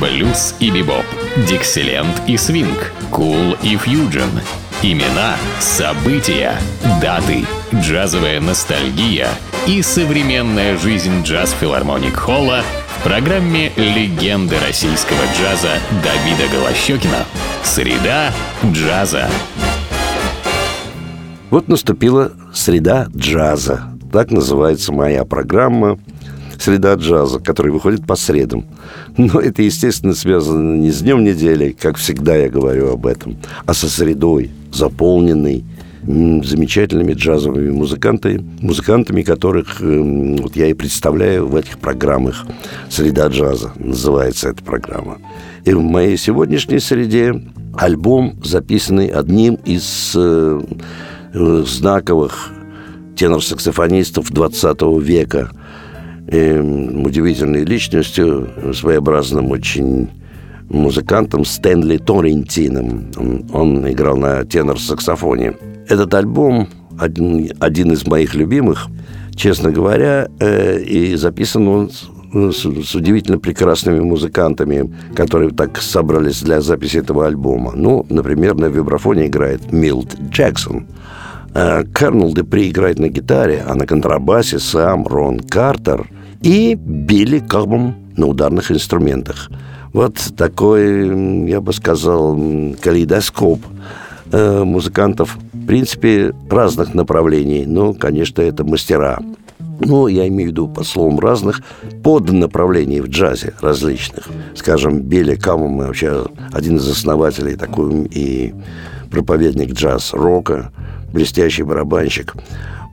блюз и бибоп, дикселент и свинг, кул и фьюджен. Имена, события, даты, джазовая ностальгия и современная жизнь джаз-филармоник Холла в программе «Легенды российского джаза» Давида Голощекина. Среда джаза. Вот наступила среда джаза. Так называется моя программа «Среда джаза», которая выходит по средам. Но это, естественно, связано не с днем недели, как всегда я говорю об этом, а со средой, заполненной замечательными джазовыми музыкантами, музыкантами, которых э, вот я и представляю в этих программах «Среда джаза» называется эта программа. И в моей сегодняшней среде альбом, записанный одним из э, э знаковых тенор-саксофонистов 20 века, э, удивительной личностью, своеобразным очень музыкантом Стэнли Торрентином. Он, играл на тенор-саксофоне. Этот альбом один, один из моих любимых, честно говоря, э, и записан он с, с удивительно прекрасными музыкантами, которые так собрались для записи этого альбома. Ну, например, на вибрафоне играет Милт Джексон. Э, Кернел Депри играет на гитаре, а на контрабасе сам Рон Картер и Билли Кабом на ударных инструментах. Вот такой, я бы сказал, калейдоскоп э, музыкантов, в принципе, разных направлений. Но, конечно, это мастера. Ну, я имею в виду под словом разных, под направлений в джазе различных. Скажем, Билли Камом вообще один из основателей такой и проповедник джаз-рока, блестящий барабанщик.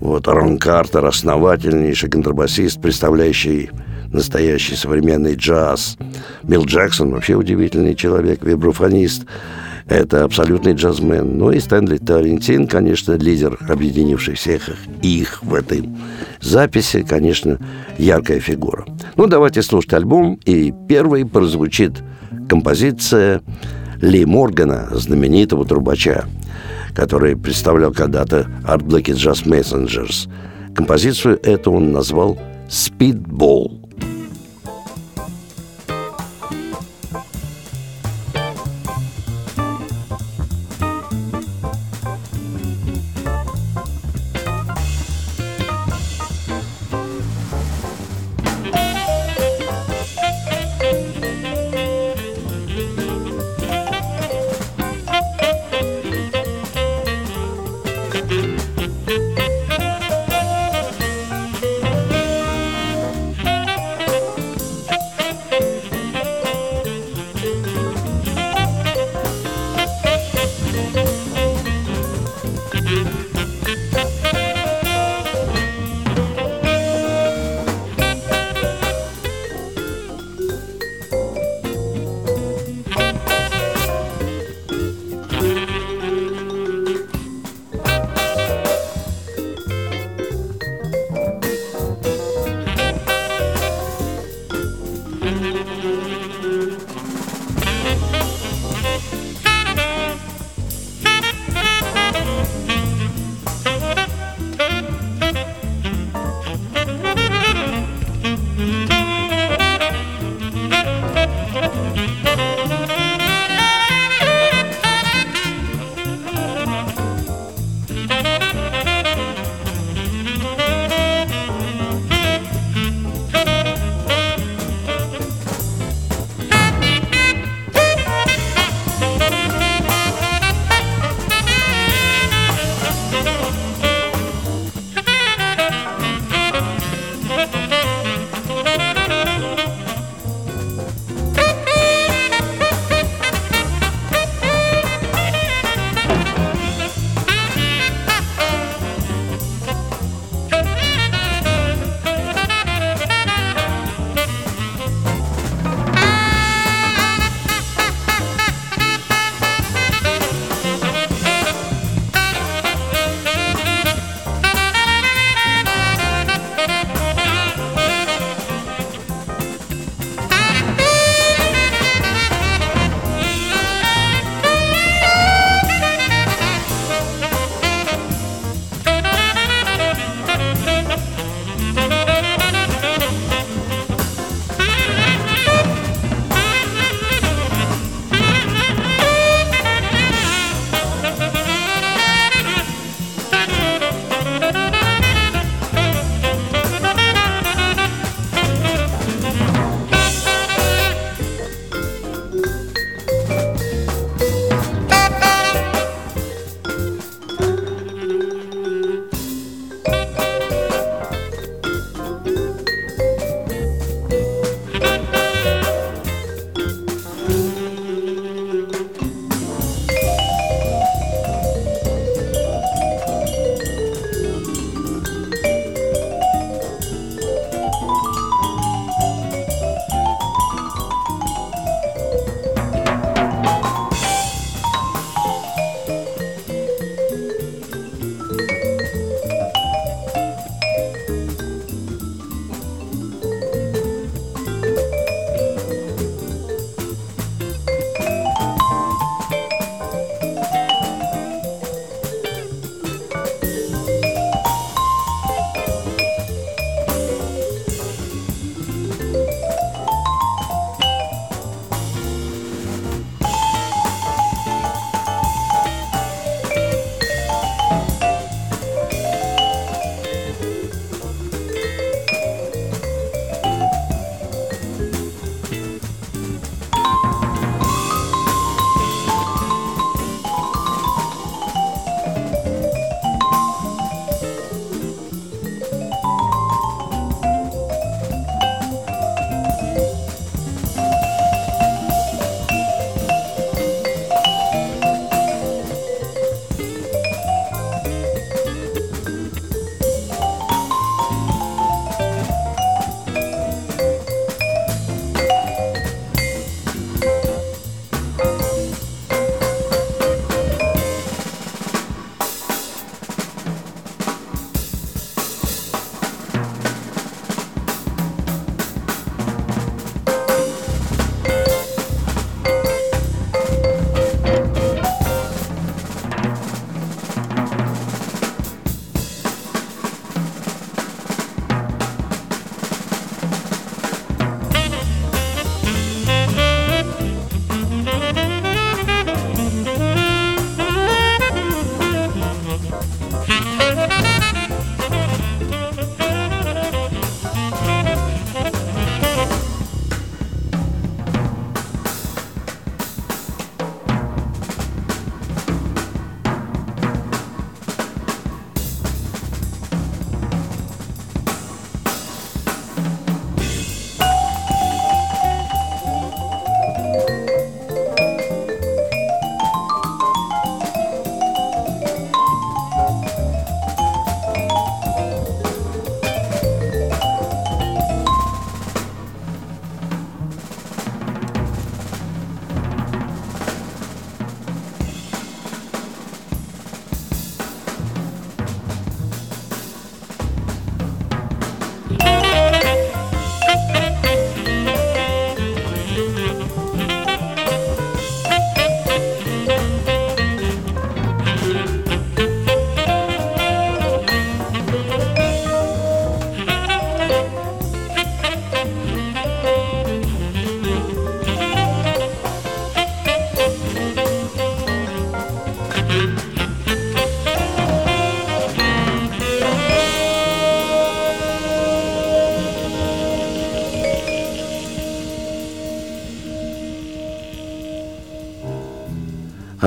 Вот Рон Картер, основательнейший контрабасист, представляющий настоящий современный джаз. Билл Джексон вообще удивительный человек, вибрафонист. Это абсолютный джазмен. Ну и Стэнли Тарентин, конечно, лидер, объединивший всех их в этой записи, конечно, яркая фигура. Ну, давайте слушать альбом. И первой прозвучит композиция Ли Моргана, знаменитого трубача, который представлял когда-то Art Black Jazz Messengers. Композицию эту он назвал «Speedball».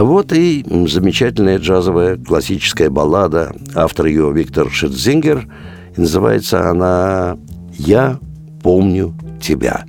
Вот и замечательная джазовая классическая баллада. Автор ее Виктор Шитзингер. Называется она «Я помню тебя».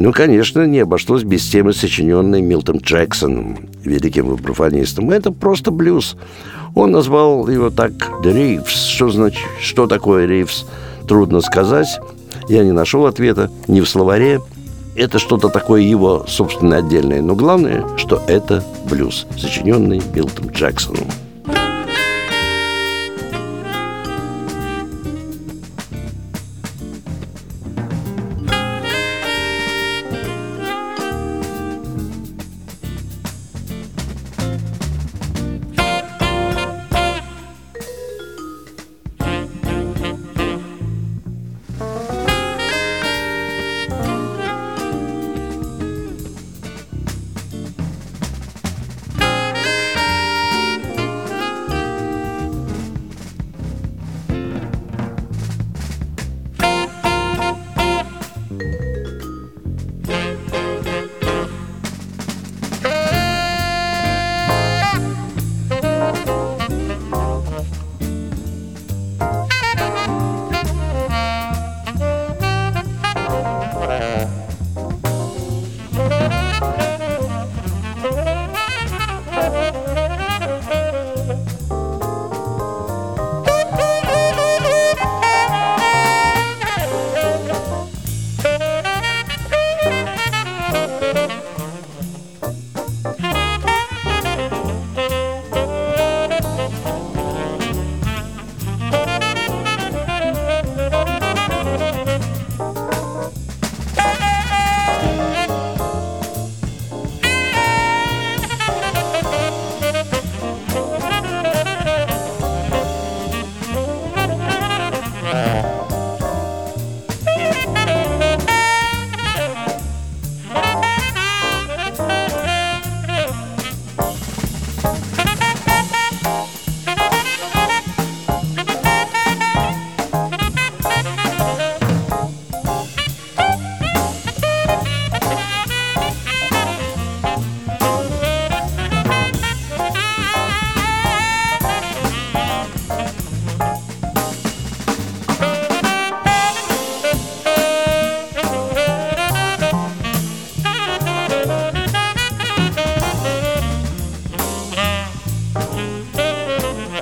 Ну, конечно, не обошлось без темы, сочиненной Милтом Джексоном, великим вибрафонистом. Это просто блюз. Он назвал его так «The Reefs». Что, значит, что такое «Reefs»? Трудно сказать. Я не нашел ответа ни в словаре. Это что-то такое его собственное отдельное. Но главное, что это блюз, сочиненный Милтом Джексоном.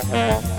Música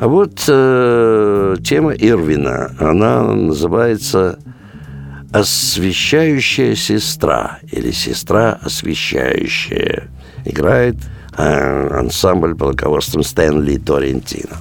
А вот э, тема Ирвина, она называется «Освещающая сестра» или «Сестра освещающая». Играет э, ансамбль под руководством Стэнли Торрентино.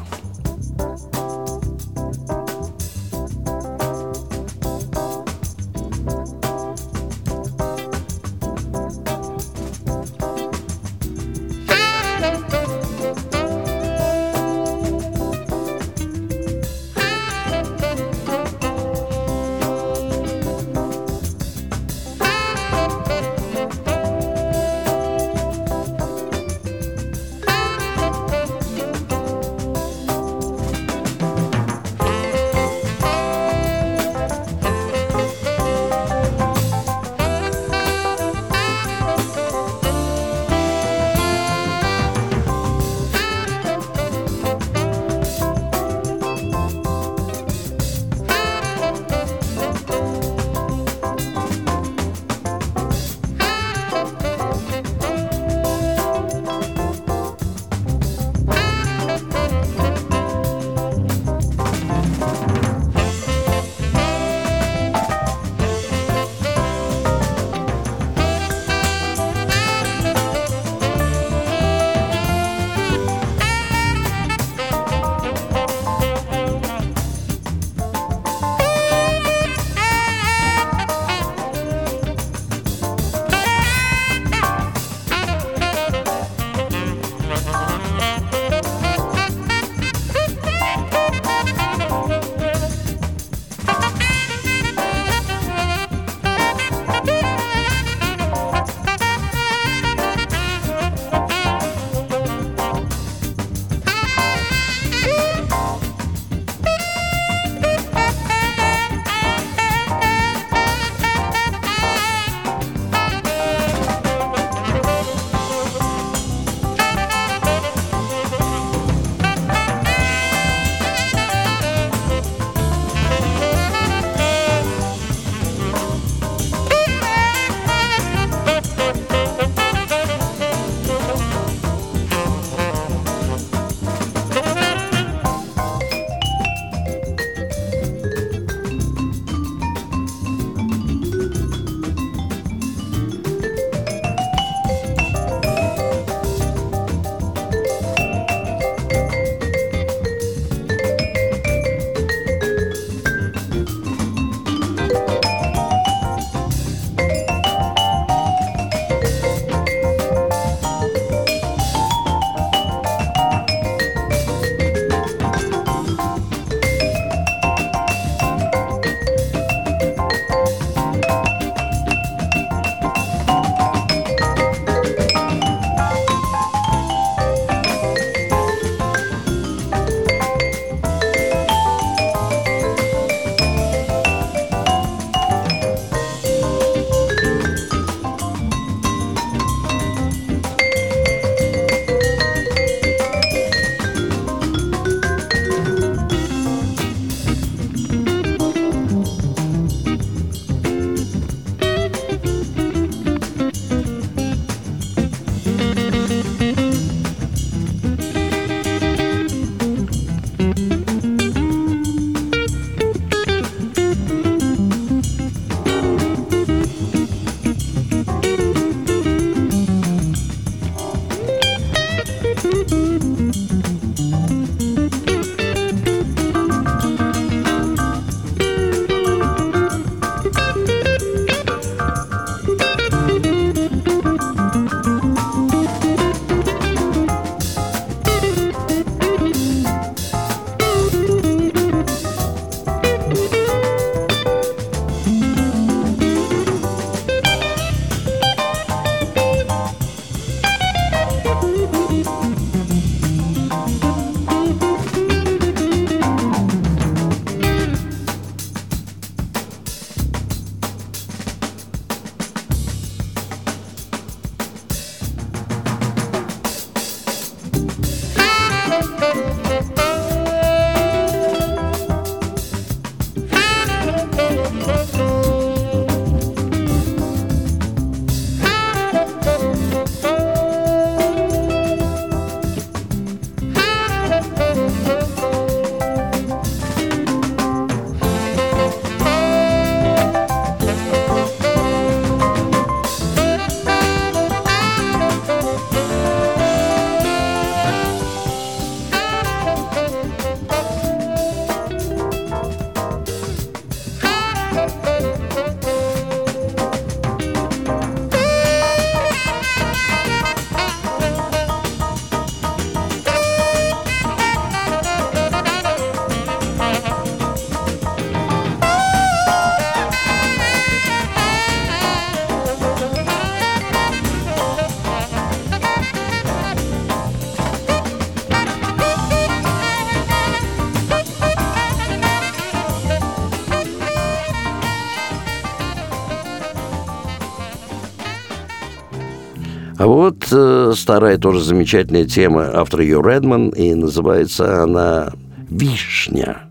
Старая тоже замечательная тема автора ее Редман, и называется она «Вишня».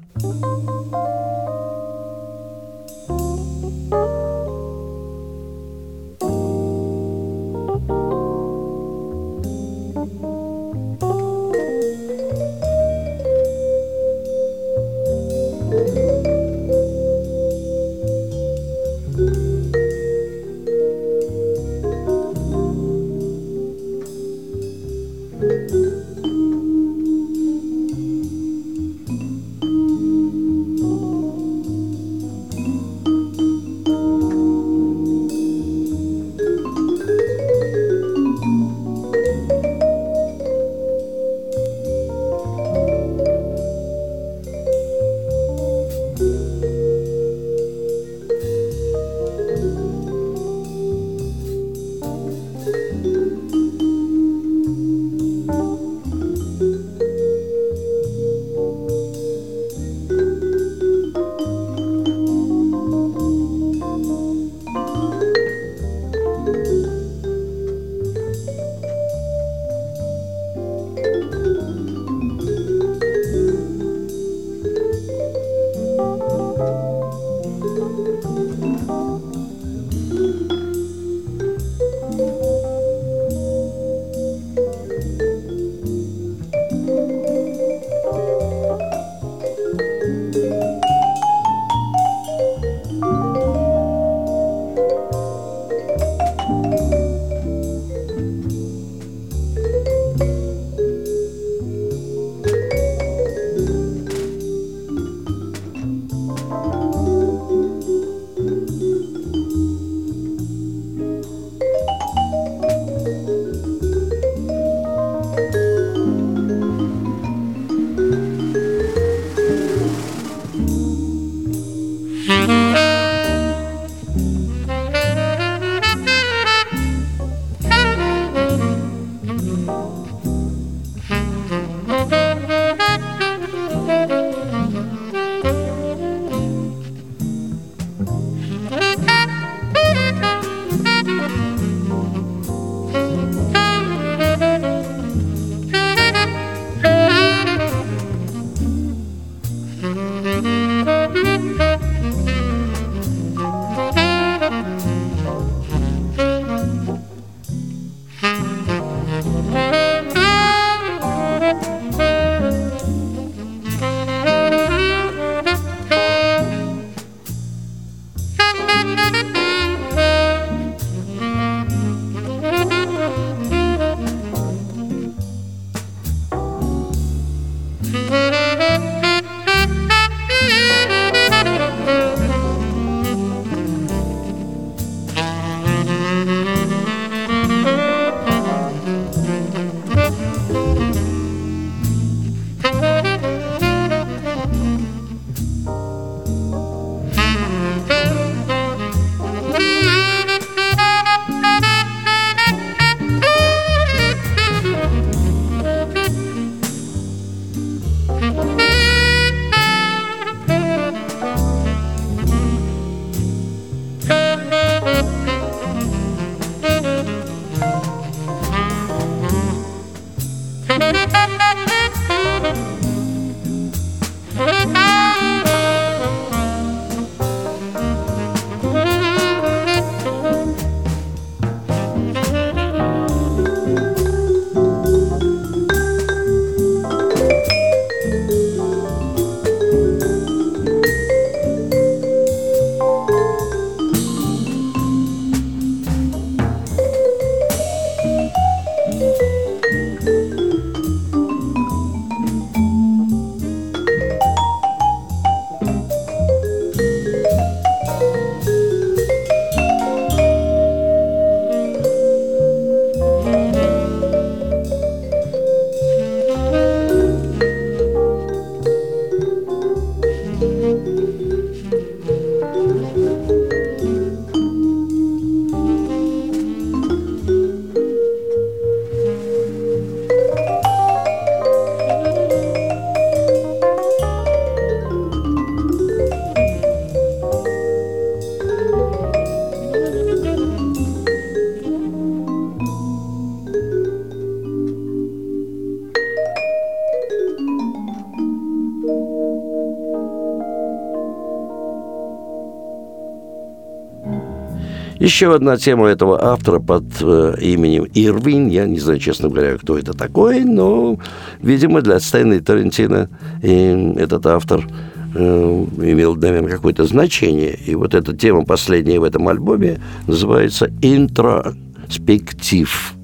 Еще одна тема этого автора под э, именем Ирвин. Я не знаю, честно говоря, кто это такой, но, видимо, для Стэнли Тарантино и этот автор э, имел, наверное, какое-то значение. И вот эта тема последняя в этом альбоме называется «Интроспектив»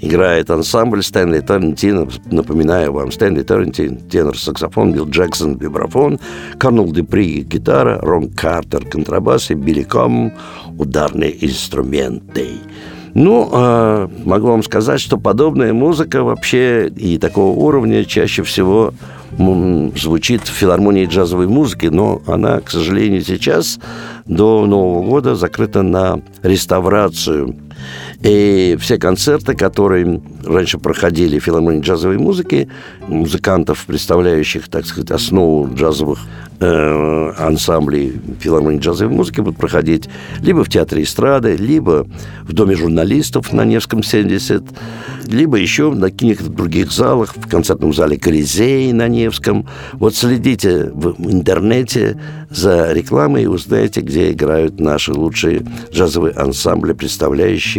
играет ансамбль Стэнли Торрентин. Напоминаю вам, Стэнли Торрентин, тенор, саксофон, Билл Джексон, вибрафон, Карнул Депри, гитара, Рон Картер, контрабас и Билли Ком, ударные инструменты. Ну, э, могу вам сказать, что подобная музыка вообще и такого уровня чаще всего звучит в филармонии джазовой музыки, но она, к сожалению, сейчас до Нового года закрыта на реставрацию. И все концерты, которые раньше проходили в филармонии джазовой музыки, музыкантов, представляющих, так сказать, основу джазовых э, ансамблей филармонии джазовой музыки, будут проходить либо в Театре эстрады, либо в Доме журналистов на Невском 70, либо еще на каких-то других залах, в концертном зале Колизей на Невском. Вот следите в интернете за рекламой и узнаете, где играют наши лучшие джазовые ансамбли, представляющие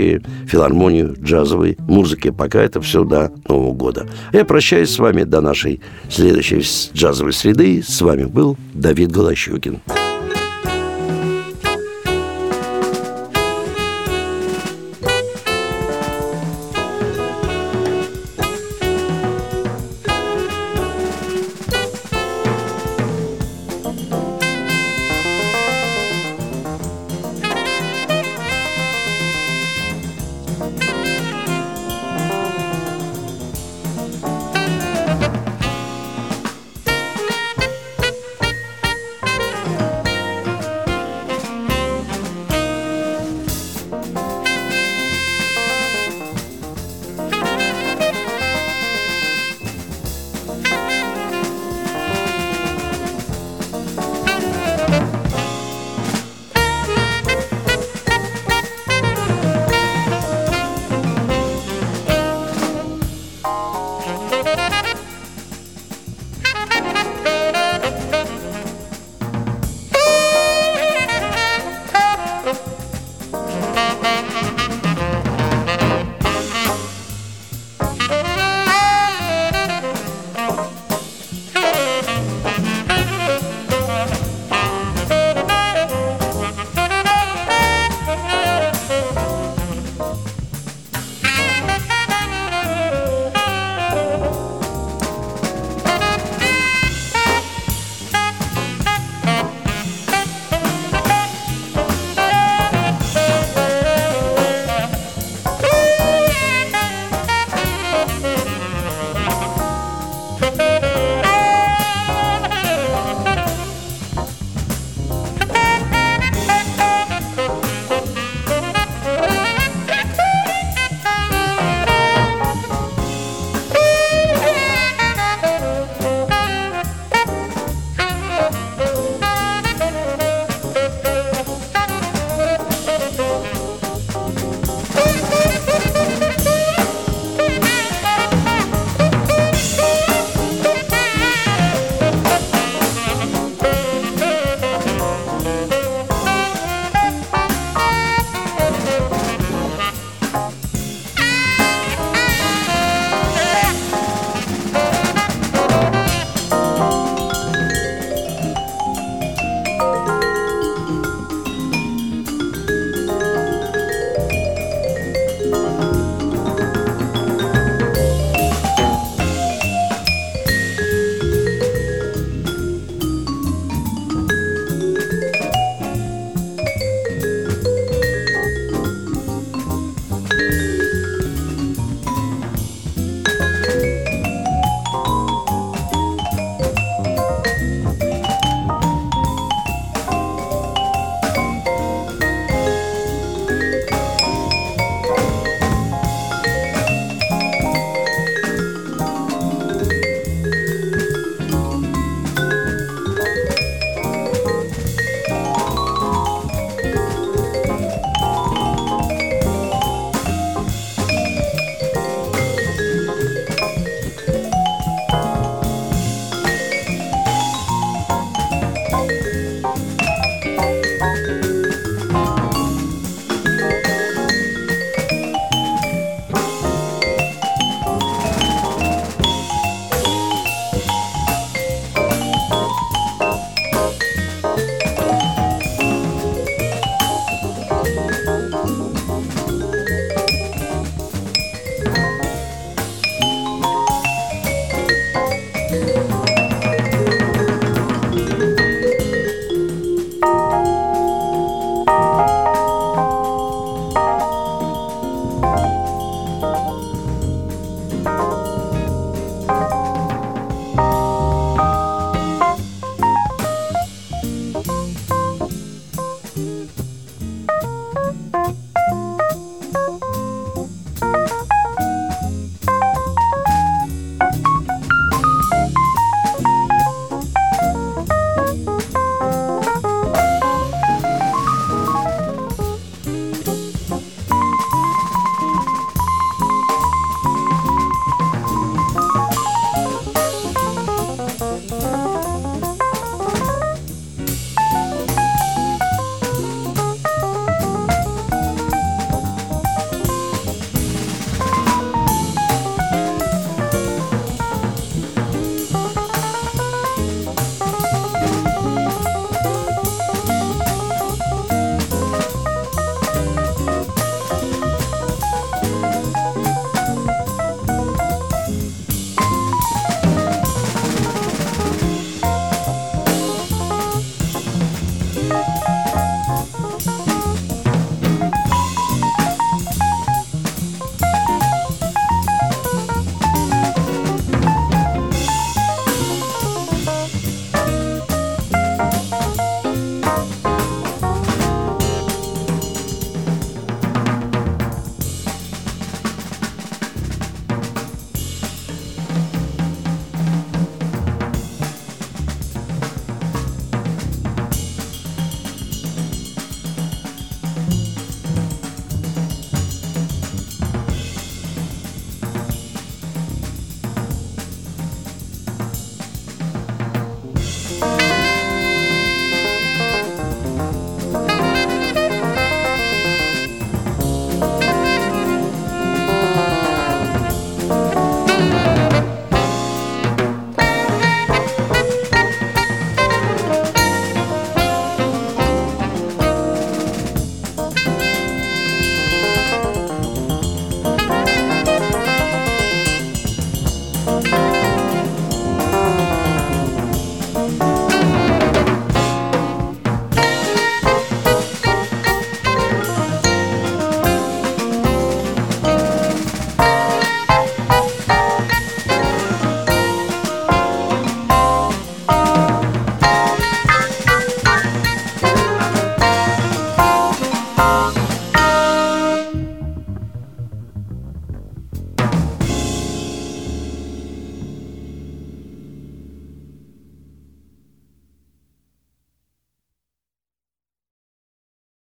филармонию джазовой музыки. Пока это все до Нового года. Я прощаюсь с вами до нашей следующей джазовой среды. С вами был Давид Голощукин.